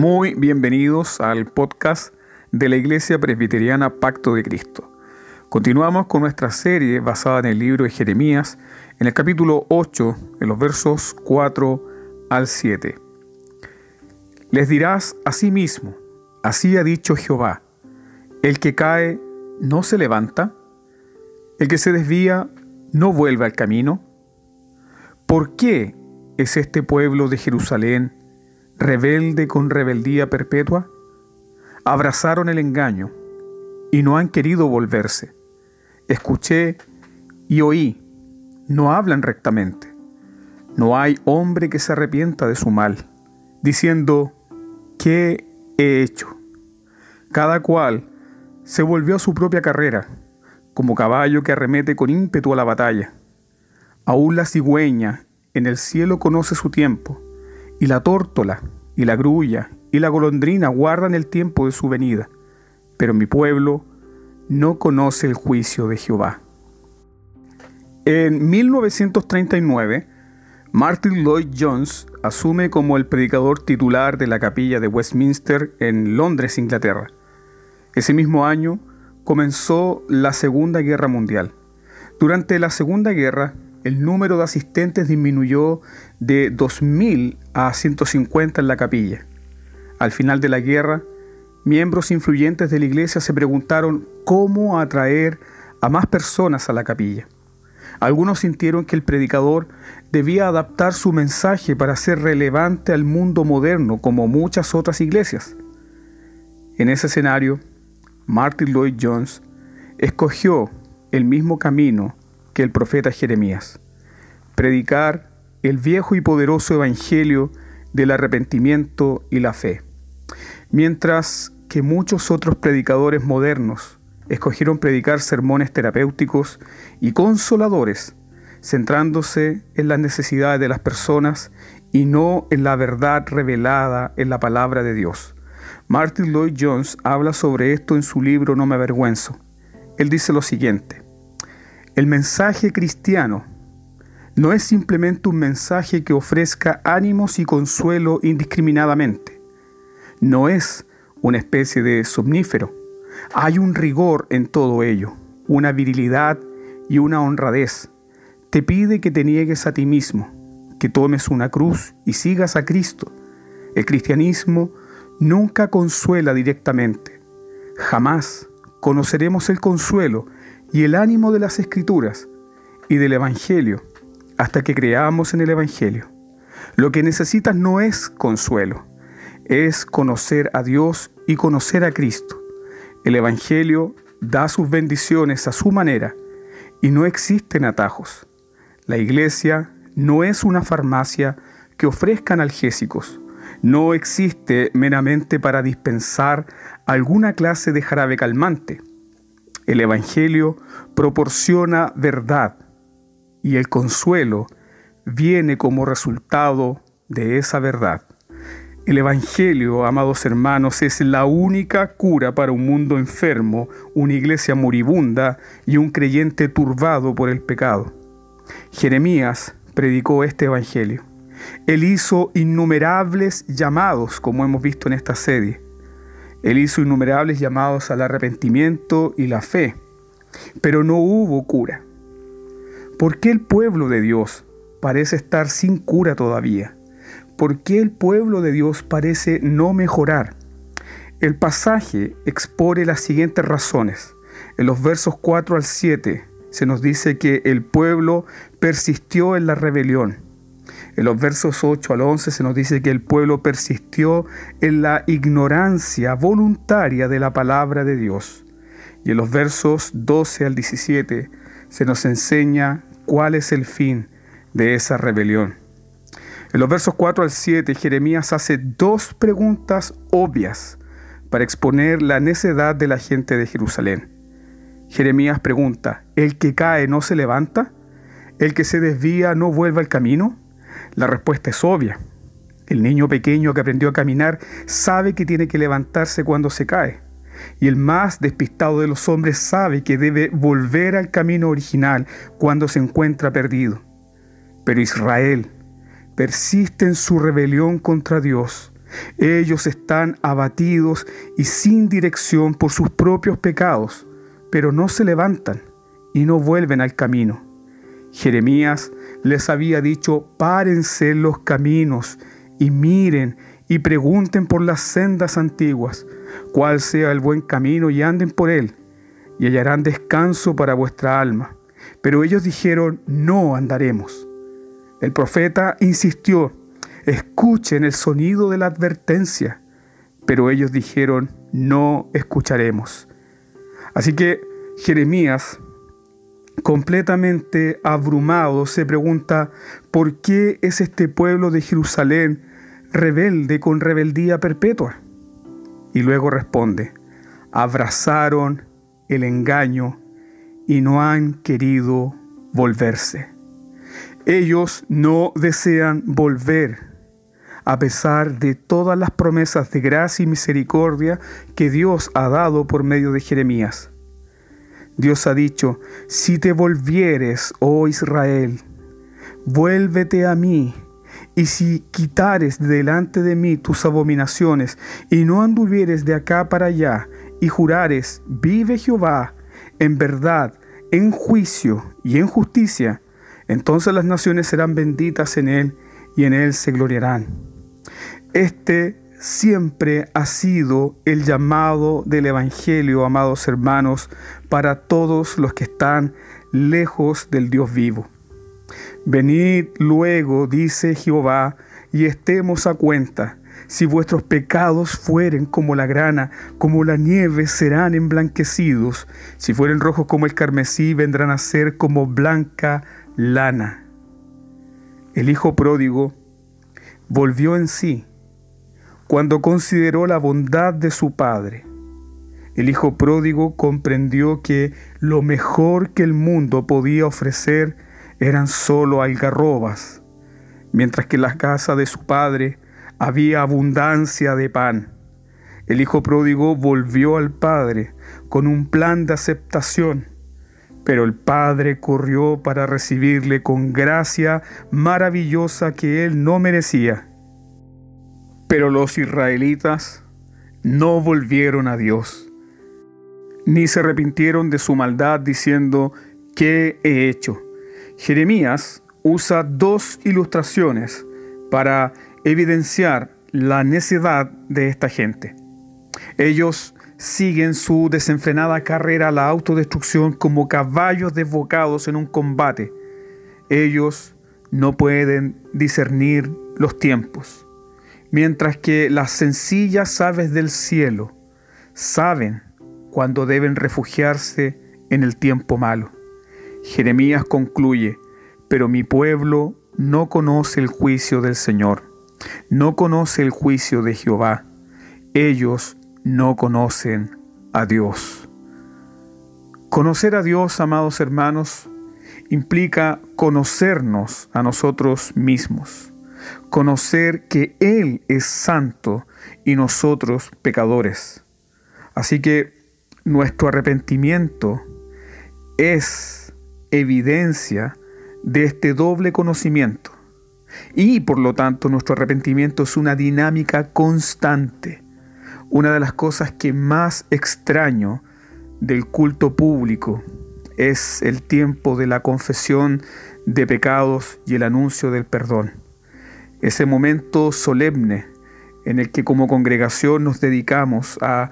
Muy bienvenidos al podcast de la Iglesia Presbiteriana Pacto de Cristo. Continuamos con nuestra serie basada en el libro de Jeremías, en el capítulo 8, en los versos 4 al 7. Les dirás a sí mismo, así ha dicho Jehová, el que cae no se levanta, el que se desvía no vuelve al camino. ¿Por qué es este pueblo de Jerusalén rebelde con rebeldía perpetua? Abrazaron el engaño y no han querido volverse. Escuché y oí, no hablan rectamente. No hay hombre que se arrepienta de su mal, diciendo, ¿qué he hecho? Cada cual se volvió a su propia carrera, como caballo que arremete con ímpetu a la batalla. Aún la cigüeña en el cielo conoce su tiempo, y la tórtola, y la grulla, y la golondrina guardan el tiempo de su venida, pero mi pueblo no conoce el juicio de Jehová. En 1939, Martin Lloyd Jones asume como el predicador titular de la capilla de Westminster en Londres, Inglaterra. Ese mismo año comenzó la Segunda Guerra Mundial. Durante la Segunda Guerra, el número de asistentes disminuyó de 2.000 a 150 en la capilla. Al final de la guerra, miembros influyentes de la iglesia se preguntaron cómo atraer a más personas a la capilla. Algunos sintieron que el predicador debía adaptar su mensaje para ser relevante al mundo moderno como muchas otras iglesias. En ese escenario, Martin Lloyd Jones escogió el mismo camino que el profeta Jeremías, predicar el viejo y poderoso evangelio del arrepentimiento y la fe, mientras que muchos otros predicadores modernos escogieron predicar sermones terapéuticos y consoladores, centrándose en las necesidades de las personas y no en la verdad revelada en la palabra de Dios. Martin Lloyd Jones habla sobre esto en su libro No me avergüenzo. Él dice lo siguiente, el mensaje cristiano no es simplemente un mensaje que ofrezca ánimos y consuelo indiscriminadamente. No es una especie de somnífero. Hay un rigor en todo ello, una virilidad y una honradez. Te pide que te niegues a ti mismo, que tomes una cruz y sigas a Cristo. El cristianismo nunca consuela directamente. Jamás conoceremos el consuelo y el ánimo de las escrituras y del Evangelio hasta que creamos en el Evangelio. Lo que necesitas no es consuelo, es conocer a Dios y conocer a Cristo. El Evangelio da sus bendiciones a su manera y no existen atajos. La iglesia no es una farmacia que ofrezca analgésicos. No existe meramente para dispensar alguna clase de jarabe calmante. El Evangelio proporciona verdad y el consuelo viene como resultado de esa verdad. El Evangelio, amados hermanos, es la única cura para un mundo enfermo, una iglesia moribunda y un creyente turbado por el pecado. Jeremías predicó este Evangelio. Él hizo innumerables llamados, como hemos visto en esta serie. Él hizo innumerables llamados al arrepentimiento y la fe, pero no hubo cura. ¿Por qué el pueblo de Dios parece estar sin cura todavía? ¿Por qué el pueblo de Dios parece no mejorar? El pasaje expone las siguientes razones. En los versos 4 al 7 se nos dice que el pueblo persistió en la rebelión. En los versos 8 al 11 se nos dice que el pueblo persistió en la ignorancia voluntaria de la palabra de Dios. Y en los versos 12 al 17 se nos enseña cuál es el fin de esa rebelión. En los versos 4 al 7 Jeremías hace dos preguntas obvias para exponer la necedad de la gente de Jerusalén. Jeremías pregunta, ¿el que cae no se levanta? ¿El que se desvía no vuelve al camino? La respuesta es obvia. El niño pequeño que aprendió a caminar sabe que tiene que levantarse cuando se cae. Y el más despistado de los hombres sabe que debe volver al camino original cuando se encuentra perdido. Pero Israel persiste en su rebelión contra Dios Ellos están abatidos y sin dirección por sus propios pecados, pero no se levantan y no vuelven al camino. Jeremías les había dicho, párense los caminos y miren y pregunten por las sendas antiguas, cuál sea el buen camino y anden por él, y hallarán descanso para vuestra alma. Pero ellos dijeron, no andaremos. El profeta insistió, escuchen el sonido de la advertencia. Pero ellos dijeron, no escucharemos. Así que Jeremías, completamente abrumado, se pregunta, ¿por qué es este pueblo de Jerusalén rebelde con rebeldía perpetua? Y luego responde, abrazaron el engaño y no han querido volverse. Ellos no desean volver a pesar de todas las promesas de gracia y misericordia que Dios ha dado por medio de Jeremías. Dios ha dicho, si te volvieres, oh Israel, vuélvete a mí, y si quitares delante de mí tus abominaciones, y no anduvieres de acá para allá, y jurares, vive Jehová, en verdad, en juicio y en justicia, entonces las naciones serán benditas en él, y en él se gloriarán. Este siempre ha sido el llamado del Evangelio, amados hermanos, para todos los que están lejos del Dios vivo. Venid luego, dice Jehová, y estemos a cuenta. Si vuestros pecados fueren como la grana, como la nieve, serán emblanquecidos. Si fueren rojos como el carmesí, vendrán a ser como blanca lana. El hijo pródigo volvió en sí cuando consideró la bondad de su padre. El hijo pródigo comprendió que lo mejor que el mundo podía ofrecer eran solo algarrobas, mientras que en la casa de su padre había abundancia de pan. El hijo pródigo volvió al padre con un plan de aceptación, pero el padre corrió para recibirle con gracia maravillosa que él no merecía. Pero los israelitas no volvieron a Dios, ni se arrepintieron de su maldad diciendo, ¿qué he hecho? Jeremías usa dos ilustraciones para evidenciar la necedad de esta gente. Ellos siguen su desenfrenada carrera a la autodestrucción como caballos desbocados en un combate. Ellos no pueden discernir los tiempos mientras que las sencillas aves del cielo saben cuando deben refugiarse en el tiempo malo. Jeremías concluye, pero mi pueblo no conoce el juicio del Señor, no conoce el juicio de Jehová, ellos no conocen a Dios. Conocer a Dios, amados hermanos, implica conocernos a nosotros mismos conocer que Él es santo y nosotros pecadores. Así que nuestro arrepentimiento es evidencia de este doble conocimiento. Y por lo tanto nuestro arrepentimiento es una dinámica constante. Una de las cosas que más extraño del culto público es el tiempo de la confesión de pecados y el anuncio del perdón ese momento solemne en el que como congregación nos dedicamos a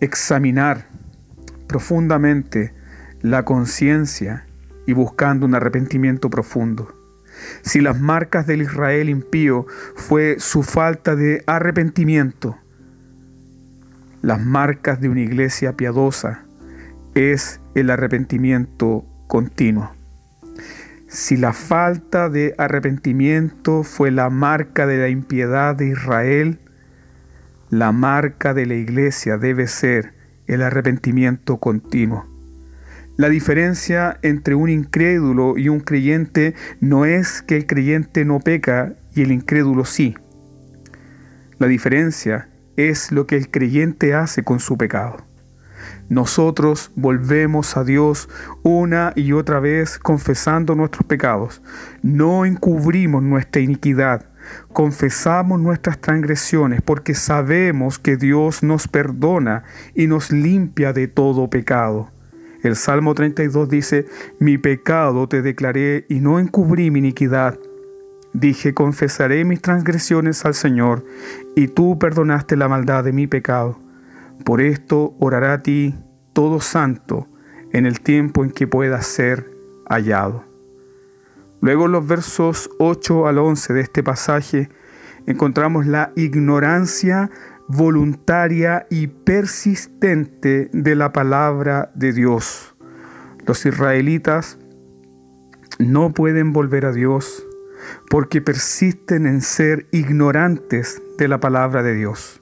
examinar profundamente la conciencia y buscando un arrepentimiento profundo. Si las marcas del Israel impío fue su falta de arrepentimiento, las marcas de una iglesia piadosa es el arrepentimiento continuo. Si la falta de arrepentimiento fue la marca de la impiedad de Israel, la marca de la iglesia debe ser el arrepentimiento continuo. La diferencia entre un incrédulo y un creyente no es que el creyente no peca y el incrédulo sí. La diferencia es lo que el creyente hace con su pecado. Nosotros volvemos a Dios una y otra vez confesando nuestros pecados. No encubrimos nuestra iniquidad. Confesamos nuestras transgresiones porque sabemos que Dios nos perdona y nos limpia de todo pecado. El Salmo 32 dice, Mi pecado te declaré y no encubrí mi iniquidad. Dije, confesaré mis transgresiones al Señor, y tú perdonaste la maldad de mi pecado. Por esto orará a ti todo santo en el tiempo en que pueda ser hallado. Luego en los versos 8 al 11 de este pasaje encontramos la ignorancia voluntaria y persistente de la palabra de Dios. Los israelitas no pueden volver a Dios porque persisten en ser ignorantes de la palabra de Dios.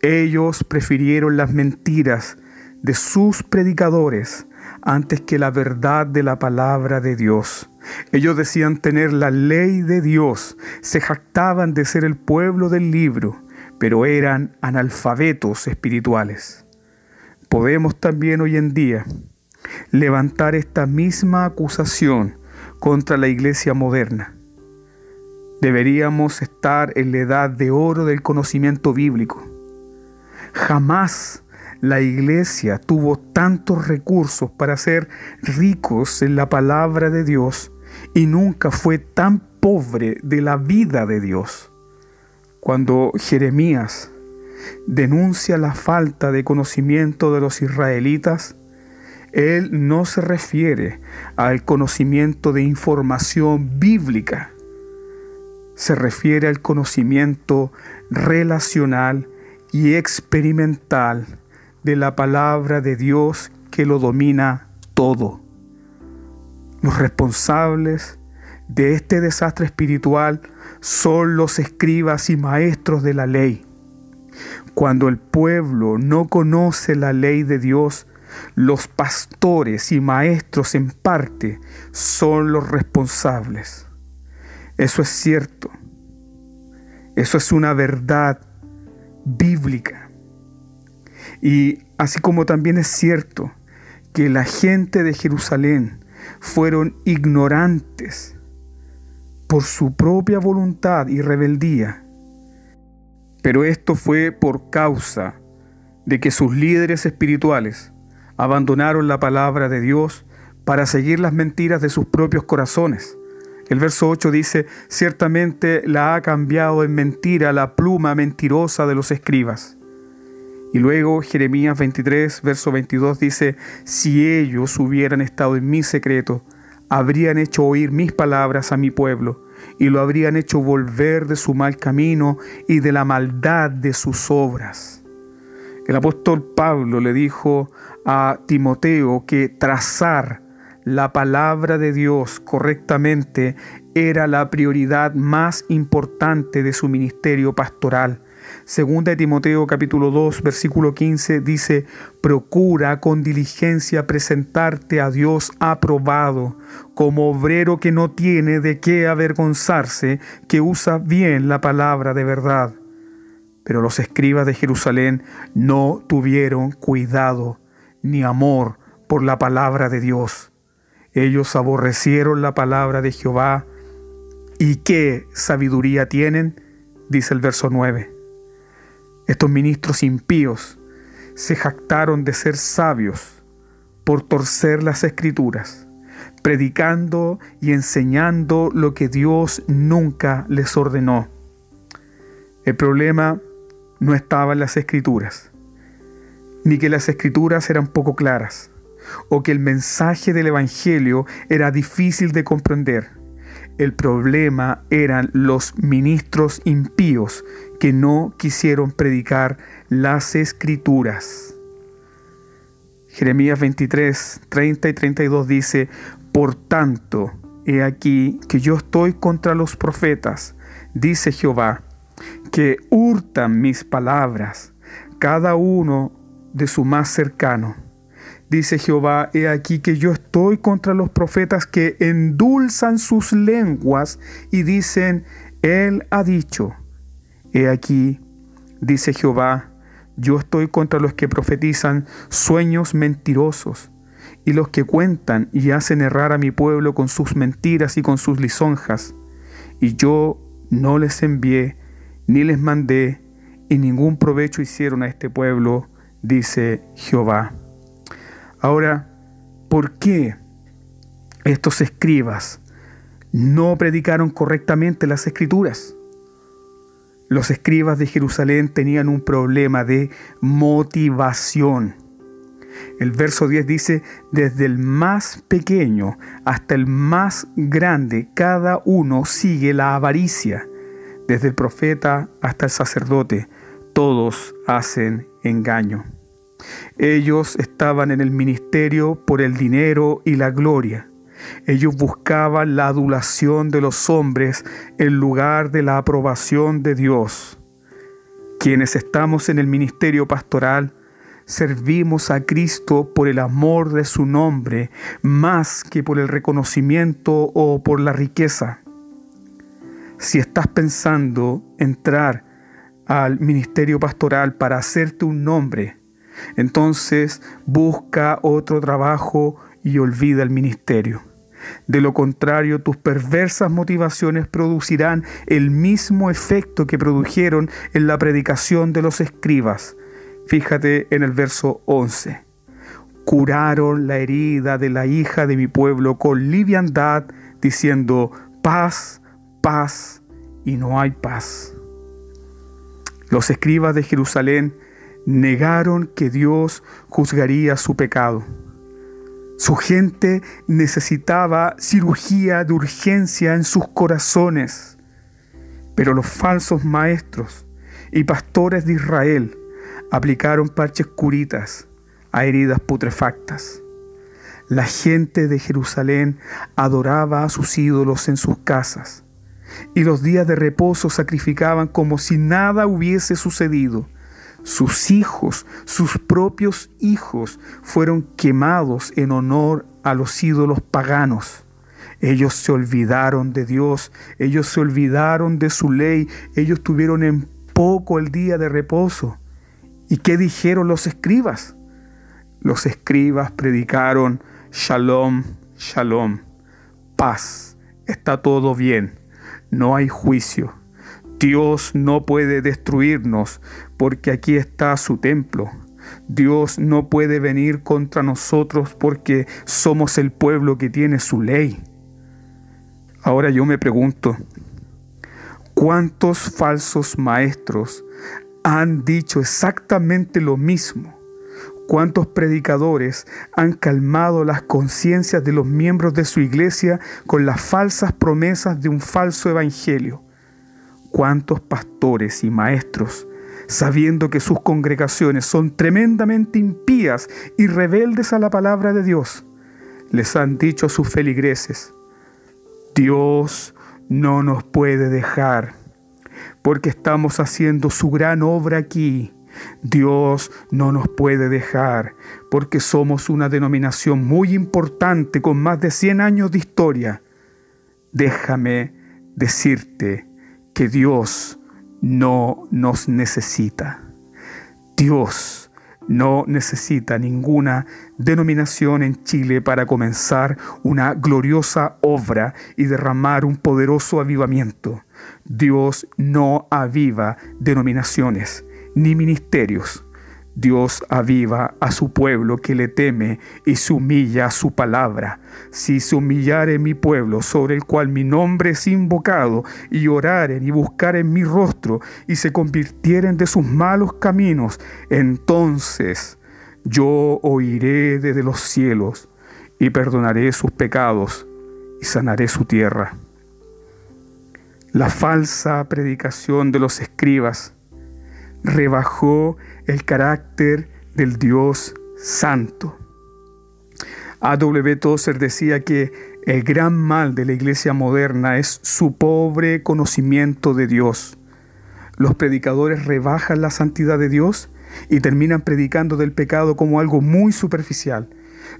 Ellos prefirieron las mentiras de sus predicadores antes que la verdad de la palabra de Dios. Ellos decían tener la ley de Dios, se jactaban de ser el pueblo del libro, pero eran analfabetos espirituales. Podemos también hoy en día levantar esta misma acusación contra la iglesia moderna. Deberíamos estar en la edad de oro del conocimiento bíblico. Jamás la iglesia tuvo tantos recursos para ser ricos en la palabra de Dios y nunca fue tan pobre de la vida de Dios. Cuando Jeremías denuncia la falta de conocimiento de los israelitas, él no se refiere al conocimiento de información bíblica, se refiere al conocimiento relacional y experimental de la palabra de Dios que lo domina todo. Los responsables de este desastre espiritual son los escribas y maestros de la ley. Cuando el pueblo no conoce la ley de Dios, los pastores y maestros en parte son los responsables. Eso es cierto. Eso es una verdad bíblica. Y así como también es cierto que la gente de Jerusalén fueron ignorantes por su propia voluntad y rebeldía, pero esto fue por causa de que sus líderes espirituales abandonaron la palabra de Dios para seguir las mentiras de sus propios corazones el verso 8 dice, ciertamente la ha cambiado en mentira la pluma mentirosa de los escribas. Y luego Jeremías 23, verso 22 dice, si ellos hubieran estado en mi secreto, habrían hecho oír mis palabras a mi pueblo, y lo habrían hecho volver de su mal camino y de la maldad de sus obras. El apóstol Pablo le dijo a Timoteo que trazar la palabra de Dios correctamente era la prioridad más importante de su ministerio pastoral. Segunda de Timoteo capítulo 2 versículo 15 dice, procura con diligencia presentarte a Dios aprobado, como obrero que no tiene de qué avergonzarse, que usa bien la palabra de verdad. Pero los escribas de Jerusalén no tuvieron cuidado ni amor por la palabra de Dios. Ellos aborrecieron la palabra de Jehová. ¿Y qué sabiduría tienen? Dice el verso 9. Estos ministros impíos se jactaron de ser sabios por torcer las escrituras, predicando y enseñando lo que Dios nunca les ordenó. El problema no estaba en las escrituras, ni que las escrituras eran poco claras o que el mensaje del Evangelio era difícil de comprender. El problema eran los ministros impíos que no quisieron predicar las escrituras. Jeremías 23, 30 y 32 dice, Por tanto, he aquí que yo estoy contra los profetas, dice Jehová, que hurtan mis palabras, cada uno de su más cercano Dice Jehová, he aquí que yo estoy contra los profetas que endulzan sus lenguas y dicen, Él ha dicho. He aquí, dice Jehová, yo estoy contra los que profetizan sueños mentirosos y los que cuentan y hacen errar a mi pueblo con sus mentiras y con sus lisonjas. Y yo no les envié, ni les mandé, y ningún provecho hicieron a este pueblo, dice Jehová. Ahora, ¿por qué estos escribas no predicaron correctamente las escrituras? Los escribas de Jerusalén tenían un problema de motivación. El verso 10 dice, desde el más pequeño hasta el más grande, cada uno sigue la avaricia. Desde el profeta hasta el sacerdote, todos hacen engaño. Ellos estaban en el ministerio por el dinero y la gloria. Ellos buscaban la adulación de los hombres en lugar de la aprobación de Dios. Quienes estamos en el ministerio pastoral, servimos a Cristo por el amor de su nombre, más que por el reconocimiento o por la riqueza. Si estás pensando entrar al ministerio pastoral para hacerte un nombre, entonces busca otro trabajo y olvida el ministerio. De lo contrario, tus perversas motivaciones producirán el mismo efecto que produjeron en la predicación de los escribas. Fíjate en el verso 11. Curaron la herida de la hija de mi pueblo con liviandad, diciendo, paz, paz, y no hay paz. Los escribas de Jerusalén negaron que Dios juzgaría su pecado. Su gente necesitaba cirugía de urgencia en sus corazones. Pero los falsos maestros y pastores de Israel aplicaron parches curitas a heridas putrefactas. La gente de Jerusalén adoraba a sus ídolos en sus casas y los días de reposo sacrificaban como si nada hubiese sucedido sus hijos, sus propios hijos, fueron quemados en honor a los ídolos paganos. Ellos se olvidaron de Dios, ellos se olvidaron de su ley, ellos tuvieron en poco el día de reposo. ¿Y qué dijeron los escribas? Los escribas predicaron, shalom, shalom, paz, está todo bien, no hay juicio Dios no puede destruirnos porque aquí está su templo. Dios no puede venir contra nosotros porque somos el pueblo que tiene su ley. Ahora yo me pregunto, ¿cuántos falsos maestros han dicho exactamente lo mismo? ¿Cuántos predicadores han calmado las conciencias de los miembros de su iglesia con las falsas promesas de un falso evangelio? Cuántos pastores y maestros, sabiendo que sus congregaciones son tremendamente impías y rebeldes a la palabra de Dios, les han dicho a sus feligreses, Dios no nos puede dejar, porque estamos haciendo su gran obra aquí. Dios no nos puede dejar, porque somos una denominación muy importante con más de 100 años de historia. Déjame decirte, que Dios no nos necesita. Dios no necesita ninguna denominación en Chile para comenzar una gloriosa obra y derramar un poderoso avivamiento. Dios no aviva denominaciones ni ministerios. Dios aviva a su pueblo que le teme y se humilla a su palabra. Si se humillare mi pueblo sobre el cual mi nombre es invocado, y oraren y buscaren mi rostro, y se convirtieren de sus malos caminos, entonces yo oiré desde los cielos y perdonaré sus pecados y sanaré su tierra. La falsa predicación de los escribas rebajó el carácter del Dios Santo. A.W. Tozer decía que el gran mal de la iglesia moderna es su pobre conocimiento de Dios. Los predicadores rebajan la santidad de Dios y terminan predicando del pecado como algo muy superficial.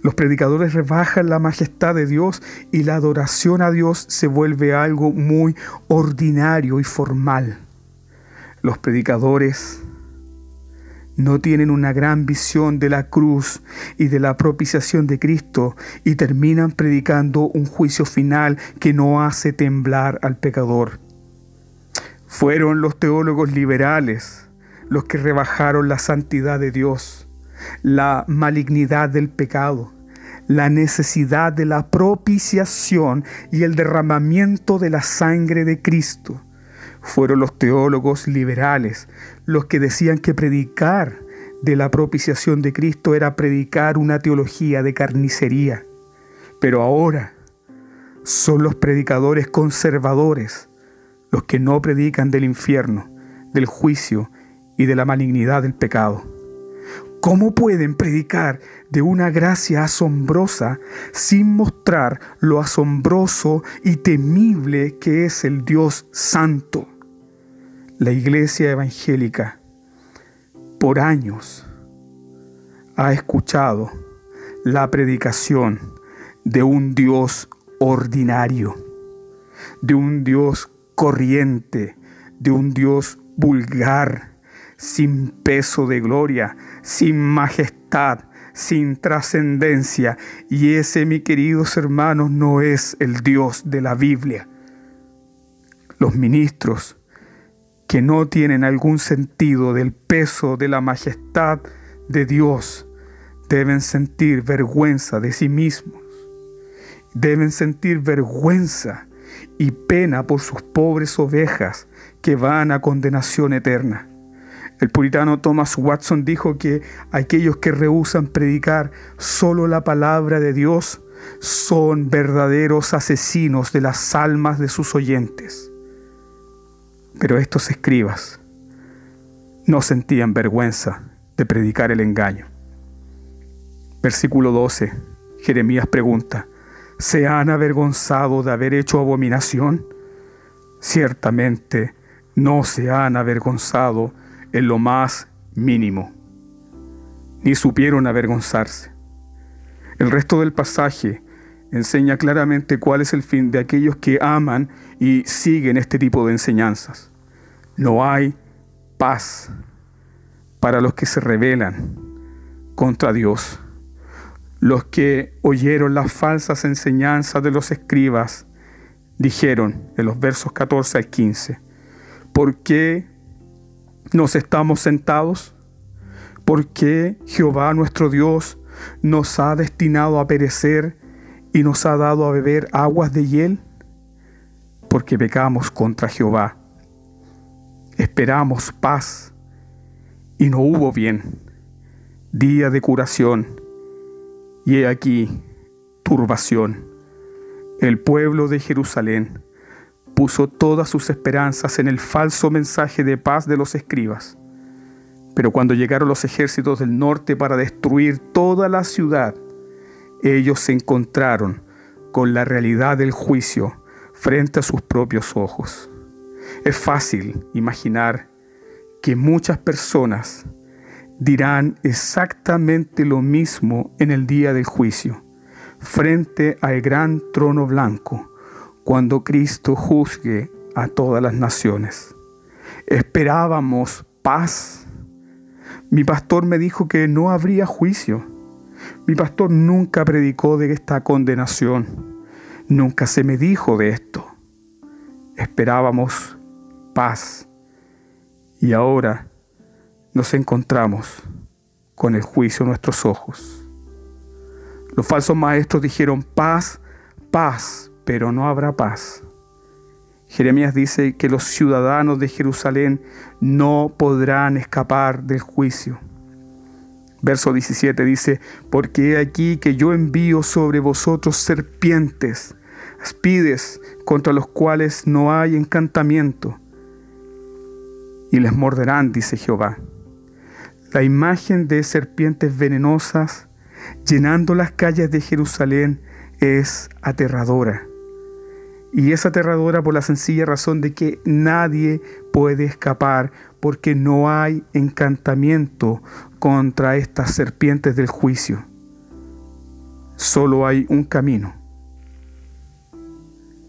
Los predicadores rebajan la majestad de Dios y la adoración a Dios se vuelve algo muy ordinario y formal. Los predicadores no tienen una gran visión de la cruz y de la propiciación de Cristo y terminan predicando un juicio final que no hace temblar al pecador. Fueron los teólogos liberales los que rebajaron la santidad de Dios, la malignidad del pecado, la necesidad de la propiciación y el derramamiento de la sangre de Cristo fueron los teólogos liberales los que decían que predicar de la propiciación de Cristo era predicar una teología de carnicería. Pero ahora son los predicadores conservadores los que no predican del infierno, del juicio y de la malignidad del pecado. ¿Cómo pueden predicar de una gracia asombrosa sin mostrar lo asombroso y temible que es el Dios Santo? La iglesia evangélica por años ha escuchado la predicación de un Dios ordinario, de un Dios corriente, de un Dios vulgar, sin peso de gloria, sin majestad, sin trascendencia. Y ese, mi queridos hermanos, no es el Dios de la Biblia. Los ministros que no tienen algún sentido del peso de la majestad de Dios deben sentir vergüenza de sí mismos. Deben sentir vergüenza y pena por sus pobres ovejas que van a condenación eterna. El puritano Thomas Watson dijo que aquellos que rehusan predicar solo la palabra de Dios son verdaderos asesinos de las almas de sus oyentes. Pero estos escribas no sentían vergüenza de predicar el engaño. Versículo 12. Jeremías pregunta, ¿se han avergonzado de haber hecho abominación? Ciertamente no se han avergonzado en lo más mínimo, ni supieron avergonzarse. El resto del pasaje enseña claramente cuál es el fin de aquellos que aman y siguen este tipo de enseñanzas. No hay paz para los que se rebelan contra Dios. Los que oyeron las falsas enseñanzas de los escribas dijeron en los versos 14 al 15, ¿por qué nos estamos sentados? ¿Por qué Jehová nuestro Dios nos ha destinado a perecer y nos ha dado a beber aguas de hiel? Porque pecamos contra Jehová. Esperamos paz y no hubo bien. Día de curación y he aquí turbación. El pueblo de Jerusalén puso todas sus esperanzas en el falso mensaje de paz de los escribas. Pero cuando llegaron los ejércitos del norte para destruir toda la ciudad, ellos se encontraron con la realidad del juicio frente a sus propios ojos. Es fácil imaginar que muchas personas dirán exactamente lo mismo en el día del juicio, frente al gran trono blanco, cuando Cristo juzgue a todas las naciones. Esperábamos paz. Mi pastor me dijo que no habría juicio. Mi pastor nunca predicó de esta condenación. Nunca se me dijo de esto. Esperábamos paz y ahora nos encontramos con el juicio en nuestros ojos. Los falsos maestros dijeron paz, paz, pero no habrá paz. Jeremías dice que los ciudadanos de Jerusalén no podrán escapar del juicio. Verso 17 dice, porque he aquí que yo envío sobre vosotros serpientes, aspides contra los cuales no hay encantamiento, y les morderán, dice Jehová. La imagen de serpientes venenosas llenando las calles de Jerusalén es aterradora. Y es aterradora por la sencilla razón de que nadie puede escapar porque no hay encantamiento contra estas serpientes del juicio. Solo hay un camino.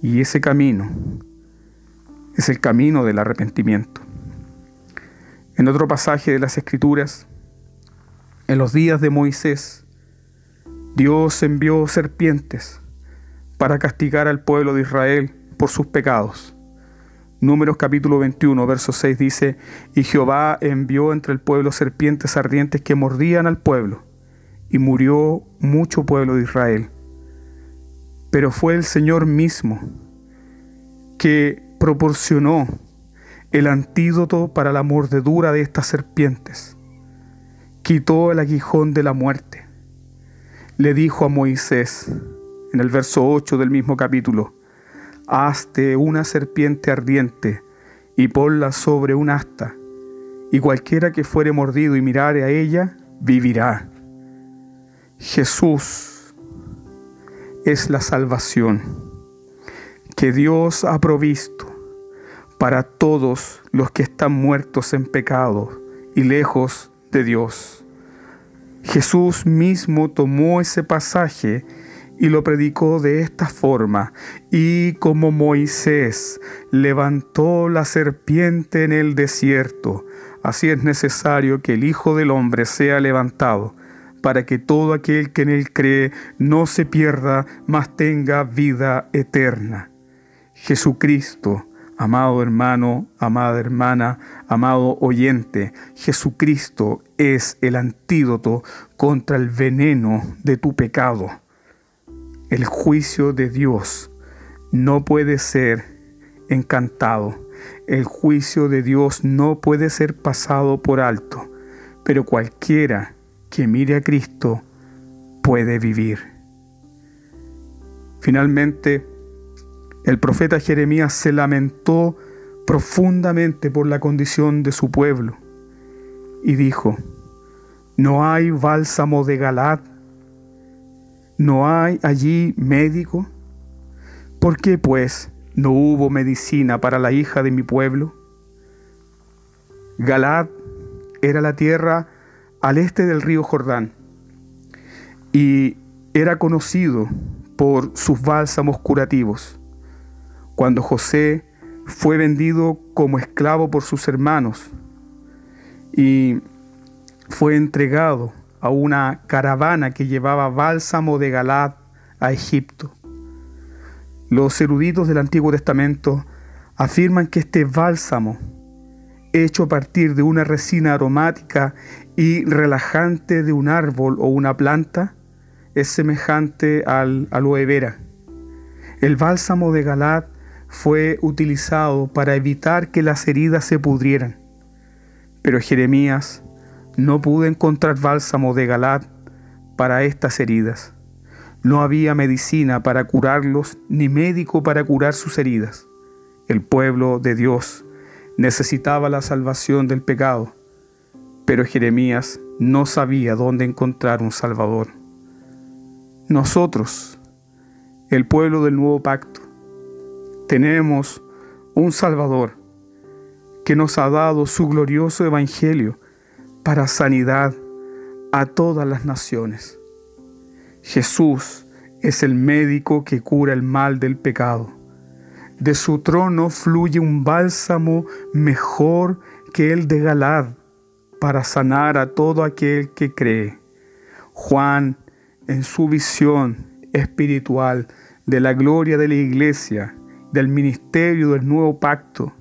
Y ese camino es el camino del arrepentimiento. En otro pasaje de las Escrituras, En los días de Moisés, Dios envió serpientes para castigar al pueblo de Israel por sus pecados. Números capítulo 21, verso 6 dice, y Jehová envió entre el pueblo serpientes ardientes que mordían al pueblo, y murió mucho pueblo de Israel. Pero fue el Señor mismo que proporcionó el antídoto para la mordedura de estas serpientes. Quitó el aguijón de la muerte. Le dijo a Moisés, en el verso 8 del mismo capítulo, hazte una serpiente ardiente y ponla sobre un asta, y cualquiera que fuere mordido y mirare a ella, vivirá. Jesús es la salvación que Dios ha provisto para todos los que están muertos en pecado y lejos de Dios. Jesús mismo tomó ese pasaje y lo predicó de esta forma, y como Moisés levantó la serpiente en el desierto, así es necesario que el Hijo del Hombre sea levantado, para que todo aquel que en él cree no se pierda, mas tenga vida eterna. Jesucristo, amado hermano, amada hermana, amado oyente, Jesucristo es el antídoto contra el veneno de tu pecado. El juicio de Dios no puede ser encantado. El juicio de Dios no puede ser pasado por alto. Pero cualquiera que mire a Cristo puede vivir. Finalmente, el profeta Jeremías se lamentó profundamente por la condición de su pueblo y dijo, no hay bálsamo de Galad ¿No hay allí médico? ¿Por qué pues no hubo medicina para la hija de mi pueblo? Galad era la tierra al este del río Jordán y era conocido por sus bálsamos curativos. Cuando José fue vendido como esclavo por sus hermanos y fue entregado a una caravana que llevaba bálsamo de Galad a Egipto. Los eruditos del Antiguo Testamento afirman que este bálsamo, hecho a partir de una resina aromática y relajante de un árbol o una planta, es semejante al aloe vera. El bálsamo de Galad fue utilizado para evitar que las heridas se pudrieran. Pero Jeremías no pude encontrar bálsamo de Galad para estas heridas. No había medicina para curarlos, ni médico para curar sus heridas. El pueblo de Dios necesitaba la salvación del pecado, pero Jeremías no sabía dónde encontrar un Salvador. Nosotros, el pueblo del nuevo pacto, tenemos un Salvador que nos ha dado su glorioso Evangelio para sanidad a todas las naciones. Jesús es el médico que cura el mal del pecado. De su trono fluye un bálsamo mejor que el de Galad para sanar a todo aquel que cree. Juan, en su visión espiritual de la gloria de la iglesia, del ministerio del nuevo pacto,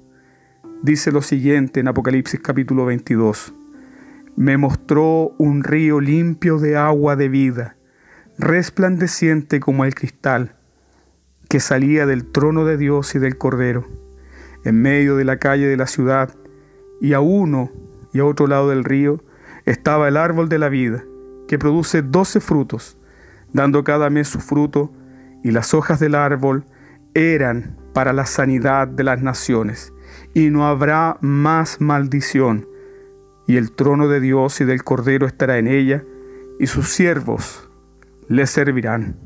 dice lo siguiente en Apocalipsis capítulo 22 me mostró un río limpio de agua de vida, resplandeciente como el cristal, que salía del trono de Dios y del Cordero, en medio de la calle de la ciudad, y a uno y a otro lado del río estaba el árbol de la vida, que produce doce frutos, dando cada mes su fruto, y las hojas del árbol eran para la sanidad de las naciones, y no habrá más maldición y el trono de Dios y del Cordero estará en ella, y sus siervos le servirán.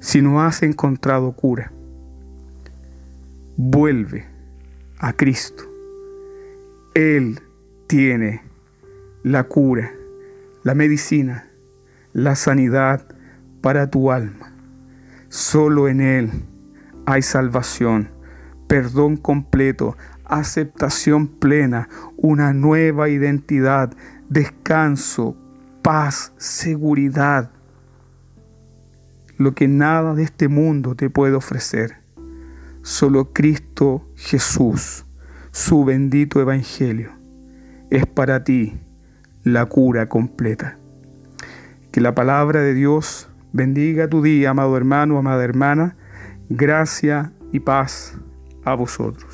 Si no has encontrado cura, vuelve a Cristo. Él tiene la cura, la medicina, la sanidad para tu alma. Solo en Él hay salvación, perdón completo, aceptación plena, una nueva identidad descanso, paz, seguridad, lo que nada de este mundo te puede ofrecer. Solo Cristo Jesús, su bendito Evangelio, es para ti la cura completa. Que la palabra de Dios bendiga tu día, amado hermano, amada hermana. Gracia y paz a vosotros.